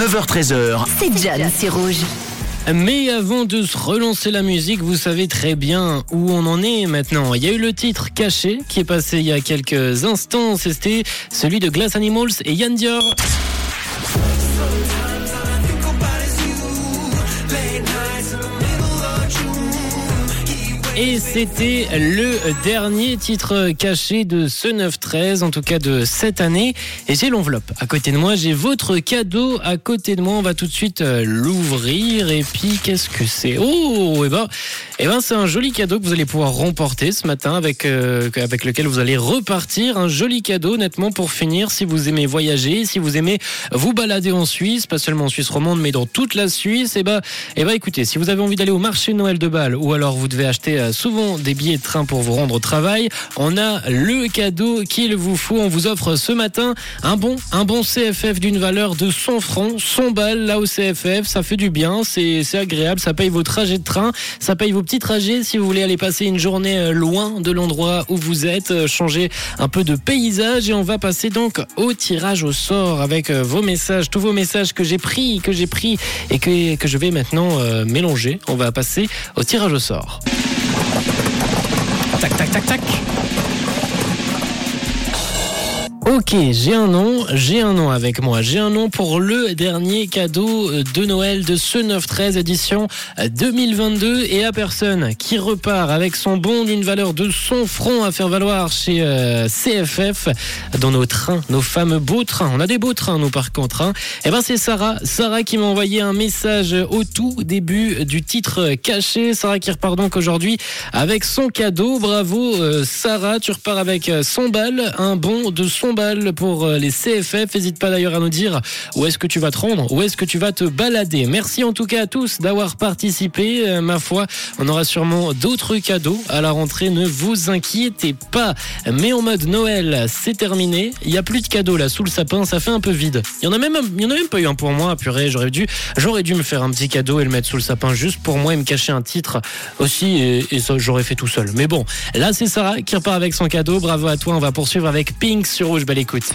9h13h. C'est John, c'est rouge. Mais avant de se relancer la musique, vous savez très bien où on en est maintenant. Il y a eu le titre Caché qui est passé il y a quelques instants. C'était celui de Glass Animals et Yann Dior. Et c'était le dernier titre caché de ce 9-13, en tout cas de cette année. Et j'ai l'enveloppe à côté de moi, j'ai votre cadeau à côté de moi. On va tout de suite euh, l'ouvrir. Et puis, qu'est-ce que c'est? Oh, et ben, et ben, c'est un joli cadeau que vous allez pouvoir remporter ce matin avec, euh, avec lequel vous allez repartir. Un joli cadeau, nettement, pour finir. Si vous aimez voyager, si vous aimez vous balader en Suisse, pas seulement en Suisse romande, mais dans toute la Suisse, et ben, et ben, écoutez, si vous avez envie d'aller au marché de Noël de Bâle ou alors vous devez acheter souvent des billets de train pour vous rendre au travail, on a le cadeau qu'il vous faut. On vous offre ce matin un bon, un bon CFF d'une valeur de 100 francs, 100 balles là au CFF. Ça fait du bien, c'est agréable, ça paye vos trajets de train, ça paye vos petits trajets si vous voulez aller passer une journée euh, loin de l'endroit où vous êtes, euh, changer un peu de paysage et on va passer donc au tirage au sort avec euh, vos messages, tous vos messages que j'ai pris, que j'ai pris et que, que je vais maintenant mélanger. On va passer au tirage au sort. Tac, tac, tac, tac. Ok, j'ai un nom, j'ai un nom avec moi. J'ai un nom pour le dernier cadeau de Noël de ce 9-13 édition 2022 et à personne qui repart avec son bon d'une valeur de son front à faire valoir chez euh, CFF dans nos trains, nos fameux beaux trains. On a des beaux trains nous par contre. Hein. Et eh ben c'est Sarah, Sarah qui m'a envoyé un message au tout début du titre caché. Sarah qui repart donc aujourd'hui avec son cadeau. Bravo euh, Sarah, tu repars avec 100 balles, un bon de son balles pour euh, les CFF. N'hésite pas d'ailleurs à nous dire où est-ce que tu vas te rendre, où est-ce que tu vas te balader. Merci en tout cas à tous d'avoir participé. Euh, ma foi, on aura sûrement d'autres cadeaux à la rentrée. Ne vous inquiétez pas. Mais en mode Noël, c'est terminé. Il n'y a plus de cadeaux là sous le sapin. Ça fait un peu vide. Il y en a même, il y en a même pas eu un pour moi. Purée, j'aurais dû, j'aurais dû me faire un petit cadeau et le mettre sous le sapin juste pour moi et me cacher un titre aussi. Et, ça, j'aurais fait tout seul. Mais bon, là c'est Sarah qui repart avec son cadeau. Bravo à toi. On va poursuivre avec Pink sur Rouge. Belle écoute.